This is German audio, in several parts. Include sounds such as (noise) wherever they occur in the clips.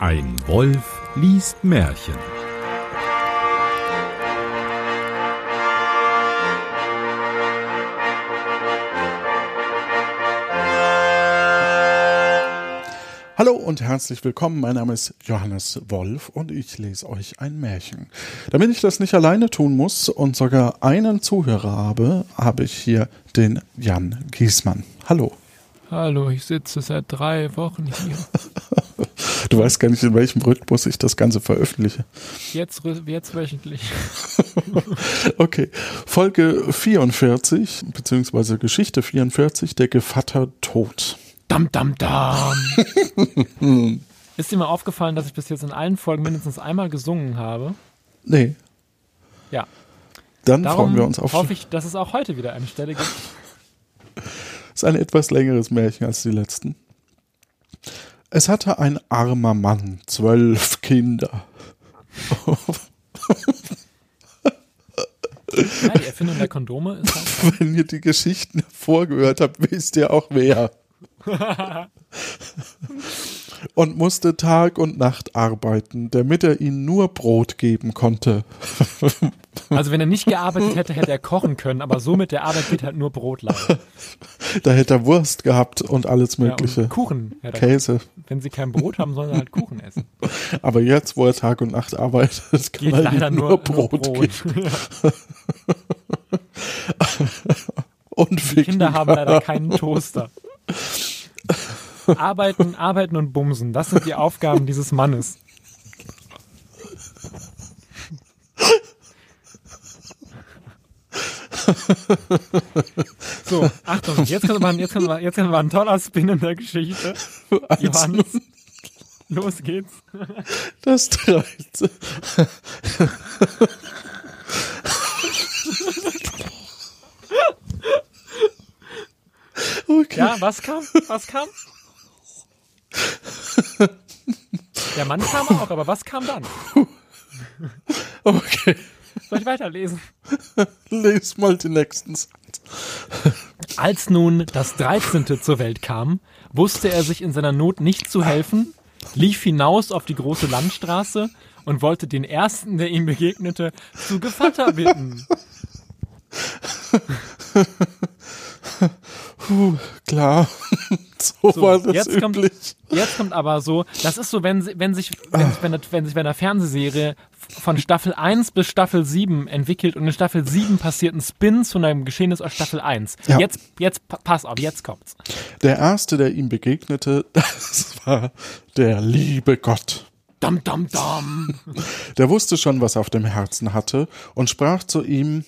Ein Wolf liest Märchen. Hallo und herzlich willkommen. Mein Name ist Johannes Wolf und ich lese euch ein Märchen. Damit ich das nicht alleine tun muss und sogar einen Zuhörer habe, habe ich hier den Jan Giesmann. Hallo. Hallo, ich sitze seit drei Wochen hier. (laughs) Du weißt gar nicht, in welchem Rhythmus ich das Ganze veröffentliche. Jetzt, jetzt wöchentlich. (laughs) Okay, Folge 44, beziehungsweise Geschichte 44, der Gevatter Tod. Dam, dam, dam. (laughs) Ist dir mal aufgefallen, dass ich bis jetzt in allen Folgen mindestens einmal gesungen habe? Nee, Ja. dann Darum freuen wir uns auf. hoffe ich, dass es auch heute wieder eine Stelle gibt. (laughs) ist ein etwas längeres Märchen als die letzten. Es hatte ein armer Mann zwölf Kinder. Ja, die Erfindung der Kondome ist halt. Wenn ihr die Geschichten vorgehört habt, wisst ihr auch wer. Und musste Tag und Nacht arbeiten, damit er ihnen nur Brot geben konnte. Also, wenn er nicht gearbeitet hätte, hätte er kochen können, aber so mit der Arbeit geht halt nur Brot leider. Da hätte er Wurst gehabt und alles Ja, Mögliche. und Kuchen. Ja, Käse. wenn sie kein Brot haben, sollen sie halt Kuchen essen. Aber jetzt, wo er Tag und Nacht arbeitet, kann Geht er leider nur, nur Brot, nur Brot. geben. (laughs) Und Die Kinder haben leider keinen Toaster. Arbeiten, arbeiten und bumsen. Das sind die Aufgaben dieses Mannes. So, Achtung, jetzt kommt, mal, jetzt, kommt mal, jetzt kommt mal ein toller Spin in der Geschichte. Johannes, los geht's. Das 13. Okay. Ja, (laughs) was kam? Was kam? Der Mann kam auch, aber was kam dann? Okay. Soll ich weiterlesen? Les mal den nächsten Satz. Als nun das 13. zur Welt kam, wusste er sich in seiner Not nicht zu helfen, lief hinaus auf die große Landstraße und wollte den ersten, der ihm begegnete, zu Gevatter bitten. (laughs) Puh, klar. (laughs) So, So, war das jetzt kommt- üblich. Jetzt kommt aber so, das ist so, wenn, wenn sich, wenn, wenn, wenn sich bei einer Fernsehserie von Staffel 1 bis Staffel 7 entwickelt und in Staffel 7 passiert ein Spin zu einem Geschehnis aus Staffel 1. Ja. Jetzt, jetzt, pa- pass auf, jetzt kommt's. Der erste, der ihm begegnete, (laughs) das war der liebe Gott. Dam, dam, dam. (laughs) Der wusste schon, was er auf dem Herzen hatte und sprach zu ihm,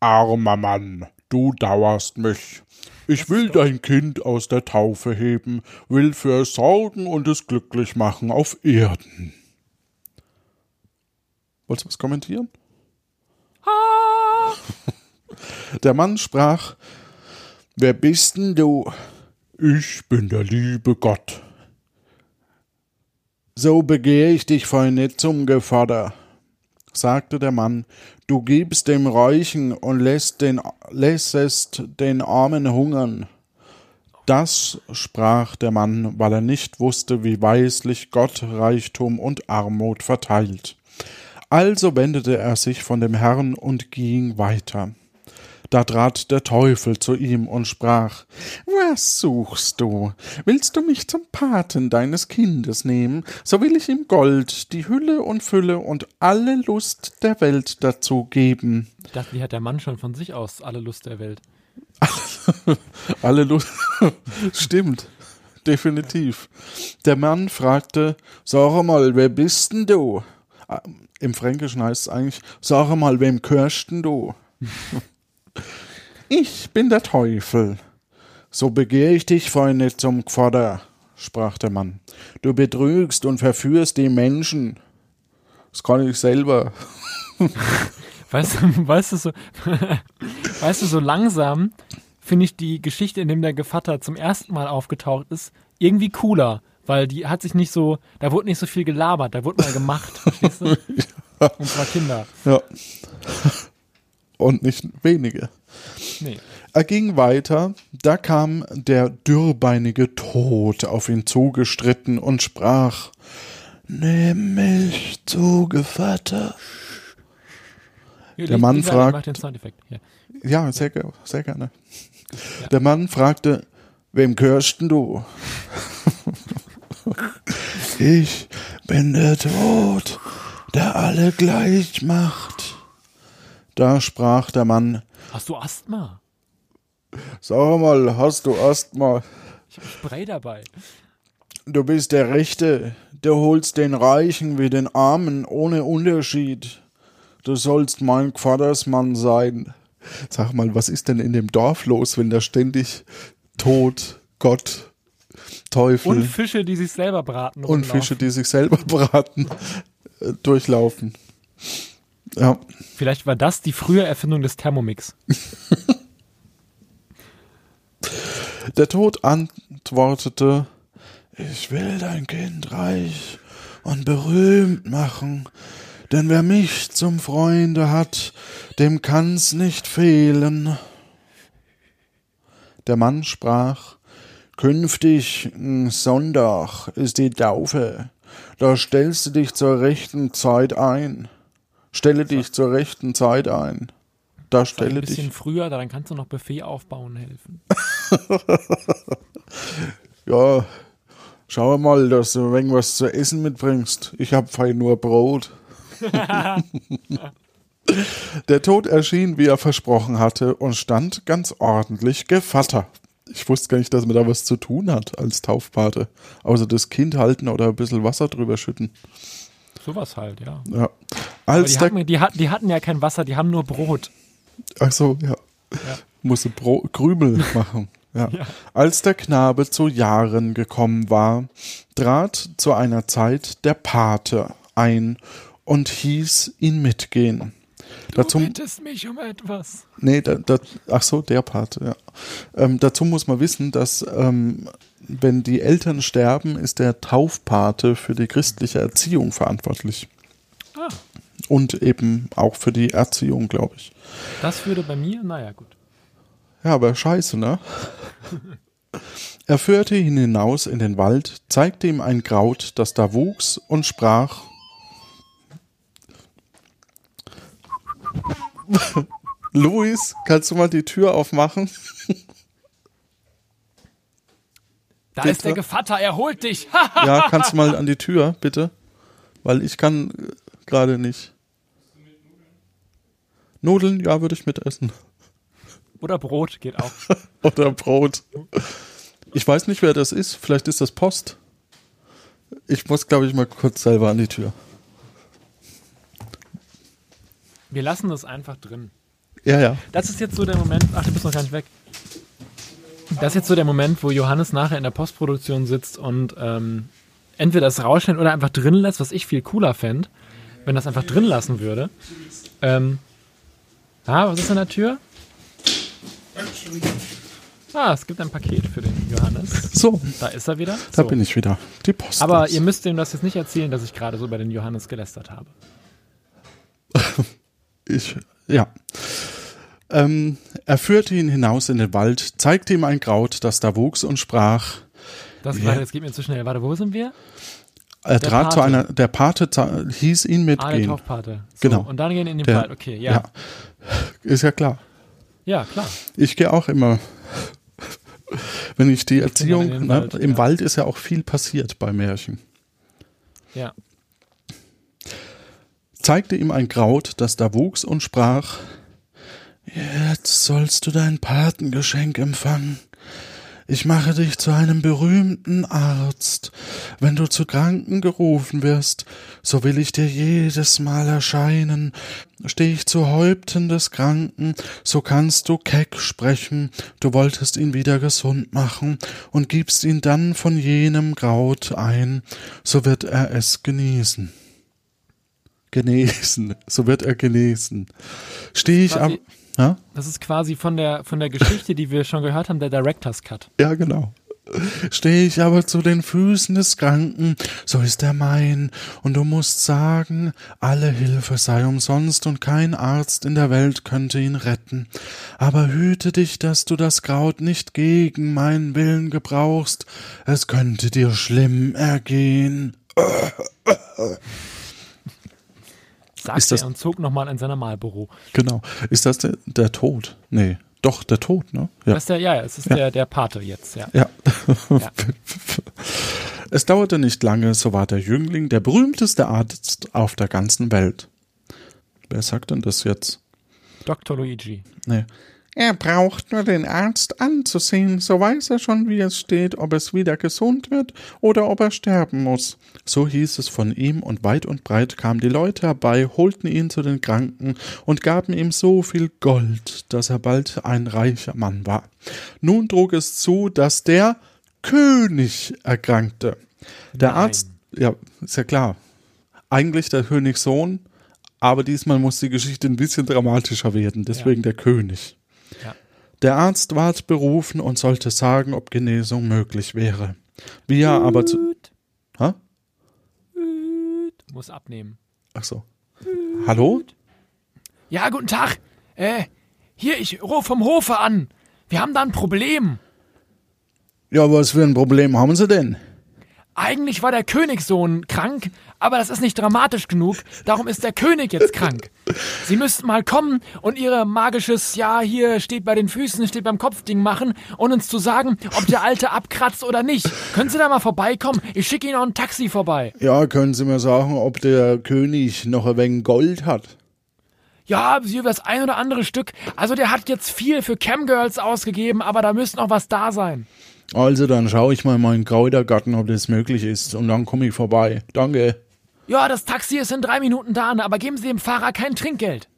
Armer Mann, du dauerst mich. Ich will dein Kind aus der Taufe heben, will für es sorgen und es glücklich machen auf Erden. Wolltest du was kommentieren? Der Mann sprach, Wer bist denn du? Ich bin der liebe Gott. So begehr ich dich voll nicht zum Gevatter, sagte der Mann, du gibst dem Reichen und lässt den, lässest den Armen hungern. Das sprach der Mann, weil er nicht wusste, wie weislich Gott Reichtum und Armut verteilt. Also wendete er sich von dem Herrn und ging weiter. Da trat der Teufel zu ihm und sprach Was suchst du? Willst du mich zum Paten deines Kindes nehmen, so will ich ihm Gold, die Hülle und Fülle und alle Lust der Welt dazu geben. Ich dachte, wie hat der Mann schon von sich aus alle Lust der Welt? (laughs) Alle Lust. (laughs) Stimmt. Definitiv. Der Mann fragte, Sag mal, wer bist denn du? Ah, Im Fränkischen heißt es eigentlich, Sag mal, wem gehörst denn du? (laughs) ich bin der Teufel. So begehr ich dich, Freunde, zum Gvater, sprach der Mann. Du betrügst und verführst die Menschen. Das kann ich selber. (laughs) Weißt du, weißt du so, (laughs) weißt du, so langsam finde ich die Geschichte, in dem der Gevatter zum ersten Mal aufgetaucht ist, irgendwie cooler, weil die hat sich nicht so, da wurde nicht so viel gelabert, da wurde mal gemacht, verstehst du? (laughs) Und zwar Kinder. Ja. Und nicht wenige. Nee. Er ging weiter, da kam der dürrbeinige Tod auf ihn zugestritten und sprach Nimm mich zu Gevatter. Der Mann fragt-. Ja. Ja, sehr, sehr gerne. Der Mann fragte, wem gehörst denn du? (laughs) ich bin der Tod, der alle gleich macht. Da sprach der Mann, Hast du Asthma? sag mal, hast du Asthma? Ich habe Spray dabei. Du bist der Rechte, du holst den Reichen wie den Armen ohne Unterschied. Du sollst mein Vatersmann sein. Sag mal, was ist denn in dem Dorf los, wenn da ständig Tod, Gott, Teufel Und und, Fische, die sich selber braten. rumlaufen. Fische, die sich selber braten, durchlaufen? Ja, Vielleicht war das die frühe Erfindung des Thermomix. (laughs) der Tod antwortete, ich will dein Kind reich und berühmt machen, denn wer mich zum Freunde hat, dem kann's nicht fehlen. Der Mann sprach, künftig n Sonntag ist die Taufe, da stellst du dich zur rechten Zeit ein. Stelle dich zur rechten Zeit ein. Da Ein stelle bisschen dich. früher, dann kannst du noch Buffet aufbauen helfen. (laughs) Ja, schau mal, dass du irgendwas zu essen mitbringst. Ich hab fein nur Brot. (laughs) Der Tod erschien, wie er versprochen hatte, und stand ganz ordentlich Gevatter. Ich wusste gar nicht, dass man da was zu tun hat als Taufpate. Außer das Kind halten oder ein bisschen Wasser drüber schütten. Sowas halt, ja. Ja. Als die, hatten, die, die hatten ja kein Wasser, die haben nur Brot. ach so, ja. Musste Bro Krümel (laughs) machen. Ja. Ja. Als der Knabe zu Jahren gekommen war, trat zu einer Zeit der Pate ein und hieß ihn mitgehen. Dazu, du bittest mich um etwas. nee, da, da, ach so, der Pate, ja. Ähm, dazu muss man wissen, dass ähm, wenn die Eltern sterben, ist der Taufpate für die christliche Erziehung verantwortlich. Ah, Und eben auch für die Erziehung, glaube ich. das würde bei mir, naja, gut. Ja, aber scheiße, ne? Er führte ihn hinaus in den Wald, zeigte ihm ein Kraut, das da wuchs, und sprach: (laughs) Luis, kannst du mal die Tür aufmachen? Da Bitte? ist der Gevatter, er holt dich. (laughs) Ja, kannst du mal an die Tür, bitte? Weil ich kann äh, gerade nicht. Nudeln, ja, würde ich mitessen. Oder Brot geht auch. (laughs) Oder Brot. Ich weiß nicht, wer das ist. Vielleicht ist das Post. Ich muss, glaube ich, mal kurz selber an die Tür. Wir lassen das einfach drin. Ja, ja. Das ist jetzt so der Moment. Ach, du bist noch gar nicht weg. Das ist jetzt so der Moment, wo Johannes nachher in der Postproduktion sitzt und ähm, entweder das rausschneidet oder einfach drin lässt, was ich viel cooler fände, wenn das einfach drin lassen würde. Ähm, ah, was ist an der Tür? Ah, es gibt ein Paket für den Johannes. So, Da ist er wieder. da So. bin ich wieder. Die Post. Aber ihr müsst ihm das jetzt nicht erzählen, dass ich gerade so über den Johannes gelästert habe. (laughs) Ich, ja. Ähm, er führte ihn hinaus in den Wald, zeigte ihm ein Kraut, das da wuchs, und sprach. Das, Ja. warte, jetzt geht mir zu schnell. Warte, wo sind wir? Er Der trat zu Pate. einer, der Pate hieß ihn Ah, der mitgehen. Taufpate. So, Genau. Und dann gehen in den Der- Wald. Okay, ja. ja. Ist ja klar. Ja, klar. Ich gehe auch immer, wenn ich die in Erziehung, ne, Wald, im ja. Wald ist ja auch viel passiert bei Märchen. Ja. zeigte ihm ein Kraut, das da wuchs, und sprach, Jetzt sollst du dein Patengeschenk empfangen. Ich mache dich zu einem berühmten Arzt. Wenn du zu Kranken gerufen wirst, so will ich dir jedes Mal erscheinen. Steh ich zu Häupten des Kranken, so kannst du keck sprechen, du wolltest ihn wieder gesund machen und gibst ihn dann von jenem Kraut ein, so wird er es genießen genesen. So wird er genesen. Stehe ich am. Quasi- Ja? Das ist quasi von der, von der Geschichte, die wir schon gehört haben, der Director's Cut. ja, genau. Stehe ich aber zu den Füßen des Kranken, so ist er mein, und du musst sagen, alle Hilfe sei umsonst und kein Arzt in der Welt könnte ihn retten. Aber hüte dich, dass du das Kraut nicht gegen meinen Willen gebrauchst, es könnte dir schlimm ergehen. (laughs) Sagte Ist das- er und zog nochmal in sein Normalbüro. Genau. Ist das der, der Tod? Nee. Doch, der Tod, ne? Ja. Das ist der, ja, ja, es ist Ja. der, der Pate jetzt, ja. Ja. Ja. (laughs) Es dauerte nicht lange, so war der Jüngling der berühmteste Arzt auf der ganzen Welt. Wer sagt denn das jetzt? Dr. Luigi. Nee. Er braucht nur den Arzt anzusehen, so weiß er schon, wie es steht, ob es wieder gesund wird oder ob er sterben muss. So hieß es von ihm, und weit und breit kamen die Leute herbei, holten ihn zu den Kranken und gaben ihm so viel Gold, dass er bald ein reicher Mann war. Nun trug es zu, dass der König erkrankte. Der Nein. Arzt, ja, ist ja klar. Eigentlich der Königssohn, aber diesmal muss die Geschichte ein bisschen dramatischer werden, deswegen der König. Der Arzt ward berufen und sollte sagen, ob Genesung möglich wäre. Wie er aber zu. Hä? Muss abnehmen. Ach so. Hallo? Ja, guten Tag. Äh, hier, ich rufe vom Hofe an. Wir haben da ein Problem. Ja, was für ein Problem haben Sie denn? Eigentlich war der Königssohn krank, aber das ist nicht dramatisch genug. Darum ist der König jetzt krank. Sie müssten mal kommen und ihre magisches, ja, hier steht bei den Füßen, steht beim Kopfding machen und uns zu sagen, ob der Alte abkratzt oder nicht. Können Sie da mal vorbeikommen? Ich schicke Ihnen auch ein Taxi vorbei. Ja, können Sie mir sagen, ob der König noch ein wenig Gold hat? Ja, hier das ein oder andere Stück. Also der hat jetzt viel für Camgirls ausgegeben, aber da müsste noch was da sein. Also, dann schaue ich mal in meinen Kräutergarten, ob das möglich ist, und dann komme ich vorbei. Danke. Ja, das Taxi ist in drei Minuten da, ne, aber geben Sie dem Fahrer kein Trinkgeld.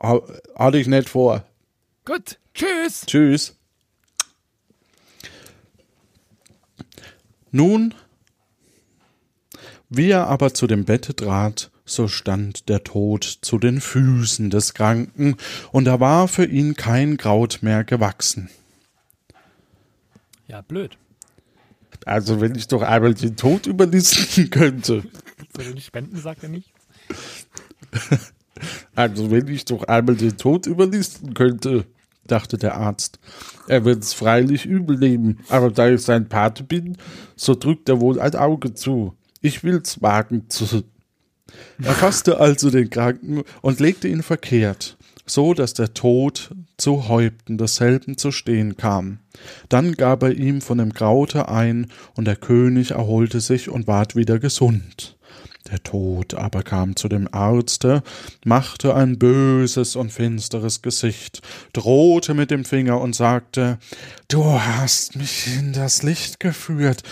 Ha hatte ich nicht vor. Gut, tschüss. Tschüss. Nun, wie er aber zu dem Bette trat, so stand der Tod zu den Füßen des Kranken, und da war für ihn kein Kraut mehr gewachsen. Ja, blöd. Also wenn ich doch einmal den Tod überlisten könnte. Soll ich spenden, sagt er nicht. (laughs) Also wenn ich doch einmal den Tod überlisten könnte, dachte der Arzt. Er wird es freilich übel nehmen, aber da ich sein Pate bin, so drückt er wohl ein Auge zu. Ich will's wagen zu. Er fasste also den Kranken und legte ihn verkehrt, so dass der Tod zu Häupten desselben zu stehen kam. Dann gab er ihm von dem Kraute ein, und der König erholte sich und ward wieder gesund. Der Tod aber kam zu dem Arzte, machte ein böses und finsteres Gesicht, drohte mit dem Finger und sagte, Du hast mich in das Licht geführt,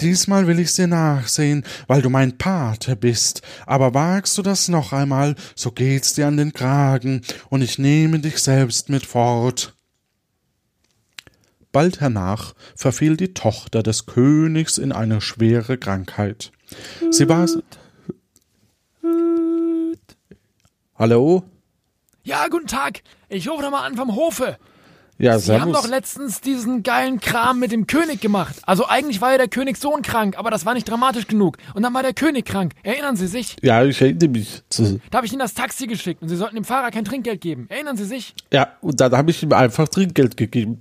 diesmal will ich's dir nachsehen, weil du mein Pate bist, aber wagst du das noch einmal, so geht's dir an den Kragen, und ich nehme dich selbst mit fort. Bald hernach verfiel die Tochter des Königs in eine schwere Krankheit. Sie war Hallo? Ja, guten Tag. Ich rufe doch mal an vom Hofe. Ja, Sie haben doch letztens diesen geilen Kram mit dem König gemacht. Also eigentlich war ja der Königssohn krank, aber das war nicht dramatisch genug. Und dann war der König krank. Erinnern Sie sich? Ja, ich erinnere mich. Da habe ich Ihnen das Taxi geschickt und Sie sollten dem Fahrer kein Trinkgeld geben. Erinnern Sie sich? Ja, und dann habe ich ihm einfach Trinkgeld gegeben.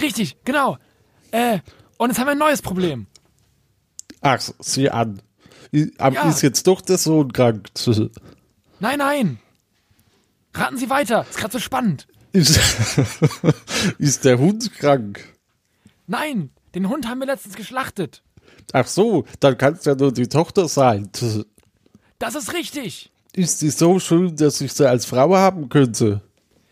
Richtig, genau. Äh, und jetzt haben wir ein neues Problem. Ach, sieh an. Aber Ja. ist jetzt doch der Sohn krank? Nein, nein. Raten Sie weiter. Ist gerade so spannend. Ist, (laughs) ist der Hund krank? Nein, den Hund haben wir letztens geschlachtet. Ach so, dann kann es ja nur die Tochter sein. (laughs) Das ist richtig. Ist die so schön, dass ich sie als Frau haben könnte?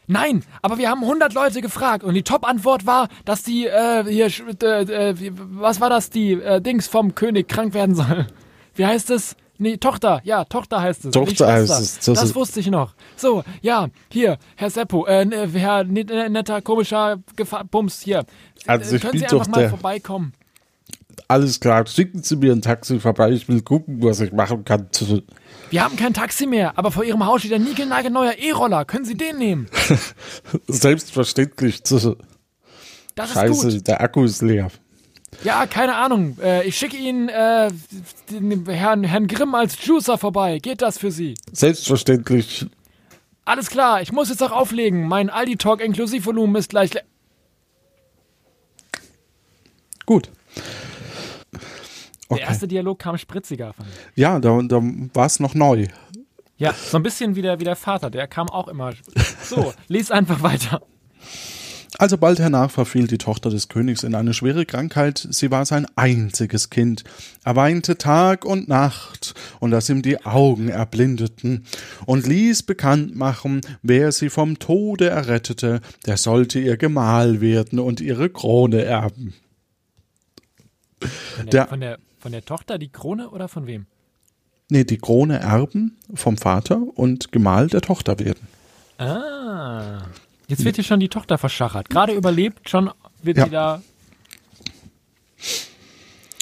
Nein, aber wir haben 100 Leute gefragt und die Top-Antwort war, dass die, äh, hier, äh, äh, was war das, die äh, Dings vom König krank werden soll. Wie heißt es? Nee, Tochter, ja, Tochter heißt es. Tochter heißt es, das Das, wusste ich noch. So, ja, hier, Herr Seppo, äh, ne- Herr net- äh, netter, komischer Gefa Bums, hier. Also Äh, ich Können bin Sie doch einfach mal vorbeikommen? Alles klar, schicken Sie mir ein Taxi vorbei. Ich will gucken, was ich machen kann. Wir haben kein Taxi mehr, aber vor Ihrem Haus steht ein niegelnagelneuer E-Roller. Können Sie den nehmen? (laughs) Selbstverständlich. Das ist Scheiße, gut. der Akku ist leer. Ja, keine Ahnung. Äh, ich schicke Ihnen äh, den Herrn, Herrn Grimm als Juicer vorbei. Geht das für Sie? Selbstverständlich. Alles klar, ich muss jetzt auch auflegen. Mein Aldi-Talk Inklusivvolumen ist gleich. le- Gut. Der erste erste Dialog kam spritziger. Fand ich. Ja, da, da war es noch neu. Ja, so ein bisschen wie der, wie der Vater, der kam auch immer. So, (laughs) lies einfach weiter. Also bald hernach verfiel die Tochter des Königs in eine schwere Krankheit, sie war sein einziges Kind. Er weinte Tag und Nacht, und dass ihm die Augen erblindeten, und ließ bekannt machen, wer sie vom Tode errettete, der sollte ihr Gemahl werden und ihre Krone erben. Von der, Der- von, der, von der Tochter die Krone oder von wem? Nee, die Krone erben vom Vater und Gemahl der Tochter werden. Ah. Jetzt wird hier schon die Tochter verschachert. Gerade überlebt, schon wird Ja. sie da.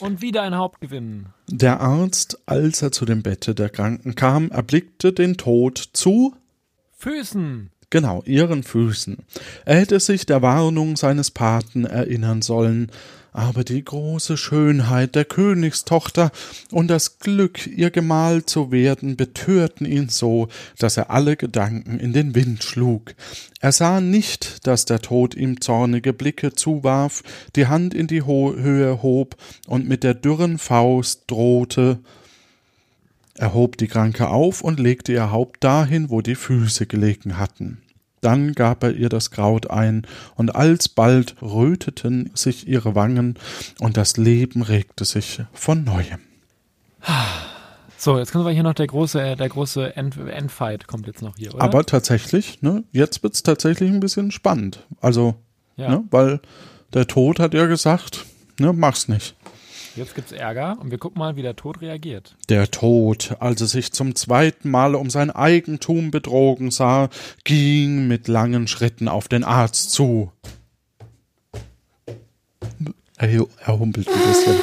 Und wieder ein Hauptgewinn. Der Arzt, als er zu dem Bette der Kranken kam, erblickte den Tod zu Füßen. Genau, ihren Füßen. Er hätte sich der Warnung seines Paten erinnern sollen, aber die große Schönheit der Königstochter und das Glück, ihr Gemahl zu werden, betörten ihn so, dass er alle Gedanken in den Wind schlug. Er sah nicht, dass der Tod ihm zornige Blicke zuwarf, die Hand in die Ho Höhe hob und mit der dürren Faust drohte, er hob die Kranke auf und legte ihr Haupt dahin, wo die Füße gelegen hatten. Dann gab er ihr das Kraut ein, und alsbald röteten sich ihre Wangen, und das Leben regte sich von neuem. (sighs) So, jetzt kommt aber hier noch der große, der große End Endfight kommt jetzt noch hier, oder? Aber tatsächlich, ne, jetzt wird's tatsächlich ein bisschen spannend. Also, ja, ne, weil der Tod hat ja gesagt, ne, mach's nicht. Jetzt gibt's Ärger und wir gucken mal, wie der Tod reagiert. Der Tod, als er sich zum zweiten Mal um sein Eigentum betrogen sah, ging mit langen Schritten auf den Arzt zu. Er, er humpelt ein bisschen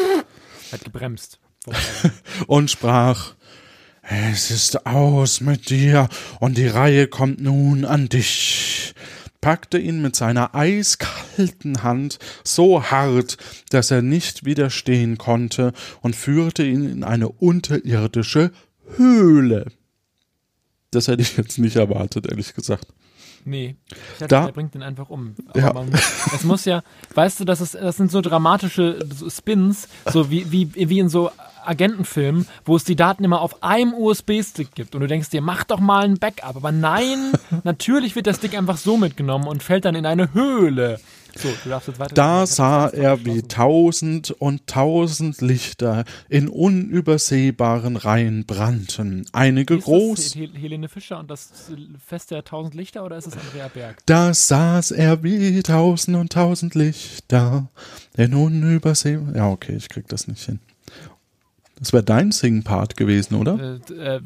Hat gebremst. (laughs) und sprach, es ist aus mit dir und die Reihe kommt nun an dich packte ihn mit seiner eiskalten Hand so hart, dass er nicht widerstehen konnte und führte ihn in eine unterirdische Höhle. Das hätte ich jetzt nicht erwartet, ehrlich gesagt. Nee, ich dachte, Da- der bringt den einfach um. Aber Ja. man, es muss ja, weißt du, das, ist, das sind so dramatische Spins, so wie, wie, wie in so Agentenfilmen, wo es die Daten immer auf einem USB-Stick gibt und du denkst dir, mach doch mal ein Backup. Aber nein, (laughs) natürlich wird der Stick einfach so mitgenommen und fällt dann in eine Höhle. So, du darfst jetzt weiter. Da sah er, wie tausend und tausend Lichter in unübersehbaren Reihen brannten. Einige Ist groß, das Hel Helene Fischer und das Fest der tausend Lichter oder ist es Andrea Berg? Da saß er wie tausend und tausend Lichter in unübersehbar. Ja, okay, ich krieg das nicht hin. Das wäre dein Sing-Part gewesen, oder? Äh, äh,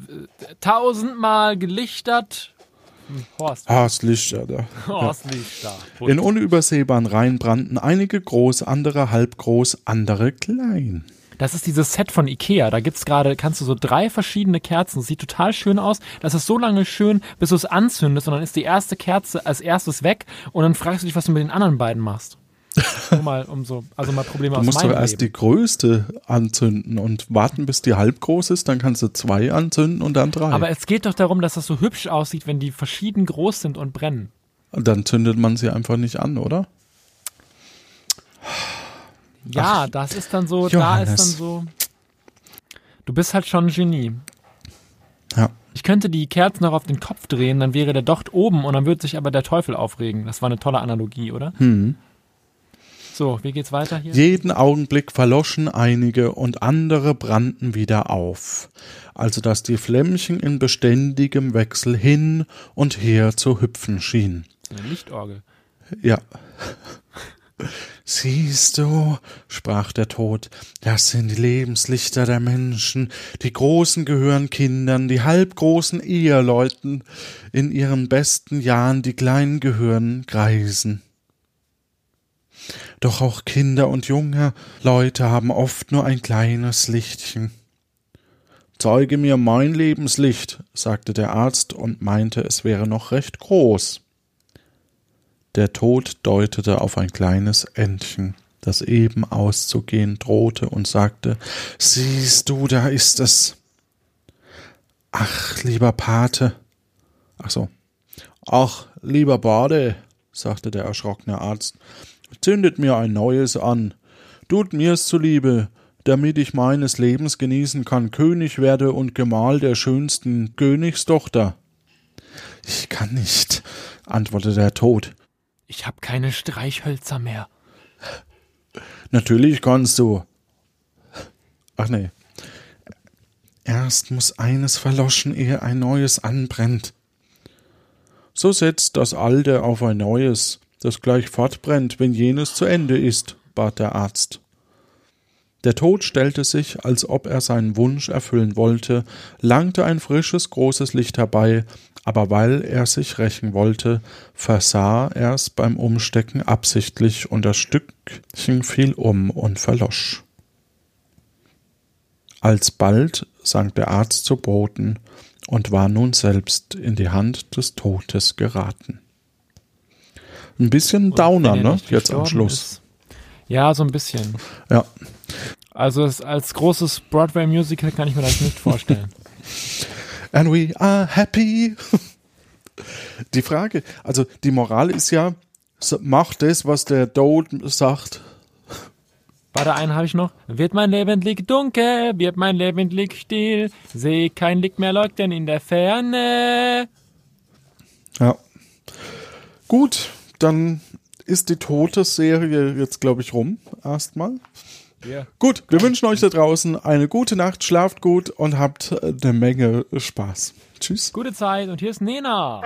tausendmal gelichtert. Horst. Das Lichter da. Horst Lichter. In unübersehbaren Reihen brannten einige groß, andere halbgroß, andere klein. Das ist dieses Set von Ikea. Da gibt's gerade, kannst du so drei verschiedene Kerzen. Sieht total schön aus. Das ist so lange schön, bis du es anzündest und dann ist die erste Kerze als erstes weg und dann fragst du dich, was du mit den anderen beiden machst. Nur mal um so, also mal Probleme Du aus musst doch meinem erst Leben. die größte anzünden und warten, bis die halb groß ist, dann kannst du zwei anzünden und dann drei. Aber es geht doch darum, dass das so hübsch aussieht, wenn die verschieden groß sind und brennen. Und dann zündet man sie einfach nicht an, oder? Ja, das ist dann so, da Johannes. ist dann so. Du bist halt schon ein Genie. Ja. Ich könnte die Kerzen noch auf den Kopf drehen, dann wäre der Docht oben und dann würde sich aber der Teufel aufregen. Das war eine tolle Analogie, oder? Hm. So, wie geht's weiter hier? Jeden Augenblick verloschen einige und andere brannten wieder auf, also dass die Flämmchen in beständigem Wechsel hin und her zu hüpfen schien. Eine Lichtorgel. Ja. Siehst du, sprach der Tod, das sind die Lebenslichter der Menschen, die Großen gehören Kindern, die Halbgroßen Eheleuten, in ihren besten Jahren die Kleinen gehören Greisen. Doch auch Kinder und junge Leute haben oft nur ein kleines Lichtchen. Zeuge mir mein Lebenslicht, sagte der Arzt und meinte, es wäre noch recht groß. Der Tod deutete auf ein kleines Entchen, das eben auszugehen drohte, und sagte Siehst du, da ist es. Ach, lieber Pate. Ach so. Ach, lieber Bade, sagte der erschrockene Arzt, zündet mir ein neues an. Tut mir's zuliebe, damit ich meines Lebens genießen kann, König werde und Gemahl der schönsten Königstochter. Ich kann nicht, antwortete der Tod. Ich hab keine Streichhölzer mehr. Natürlich kannst du. Ach nee. Erst muss eines verloschen, ehe ein neues anbrennt. So setzt das Alte auf ein neues, das gleich fortbrennt, wenn jenes zu Ende ist, bat der Arzt. Der Tod stellte sich, als ob er seinen Wunsch erfüllen wollte, langte ein frisches, großes Licht herbei, aber weil er sich rächen wollte, versah er's beim Umstecken absichtlich und das Stückchen fiel um und verlosch. Alsbald sank der Arzt zu Boden und war nun selbst in die Hand des Todes geraten. Ein bisschen Downer, er ne? Jetzt am Schluss. ist. Ja, so ein bisschen. Ja. Also als großes Broadway-Musical kann ich mir das nicht vorstellen. (laughs) And we are happy. (laughs) Die Frage, also die Moral ist ja, mach das, was der Tod sagt. Warte, einen habe ich noch. Wird mein Leben liegt dunkel, wird mein Leben liegt still, seh kein Licht mehr leuchten in der Ferne. Ja. Gut, dann ist die Totes-Serie jetzt, glaube ich, rum. Erstmal. Ja. Gut, wir wünschen euch da draußen eine gute Nacht, schlaft gut und habt eine Menge Spaß. Tschüss. Gute Zeit und hier ist Nena.